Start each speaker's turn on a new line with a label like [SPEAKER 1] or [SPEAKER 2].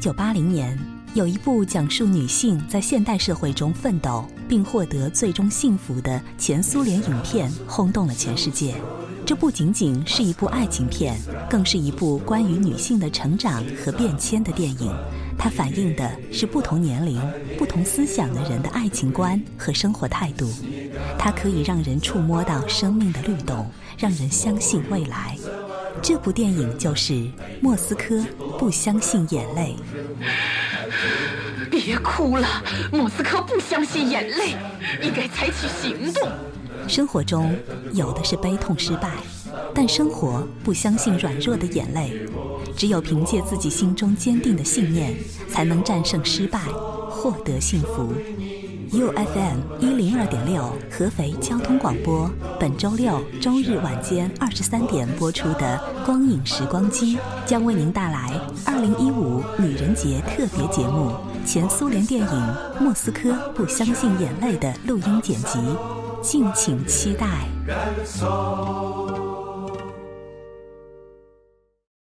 [SPEAKER 1] 九八零年，有一部讲述女性在现代社会中奋斗并获得最终幸福的前苏联影片轰动了全世界。这不仅仅是一部爱情片，更是一部关于女性的成长和变迁的电影。它反映的是不同年龄、不同思想的人的爱情观和生活态度。它可以让人触摸到生命的律动，让人相信未来。这部电影就是《莫斯科不相信眼泪》。
[SPEAKER 2] 别哭了，莫斯科不相信眼泪，应该采取行动。
[SPEAKER 1] 生活中有的是悲痛失败，但生活不相信软弱的眼泪。只有凭借自己心中坚定的信念，才能战胜失败，获得幸福。U F M 一零二点六合肥交通广播，本周六、周日晚间二十三点播出的《光影时光机》将为您带来二零一五女人节特别节目——前苏联电影《莫斯科不相信眼泪》的录音剪辑，敬请期待。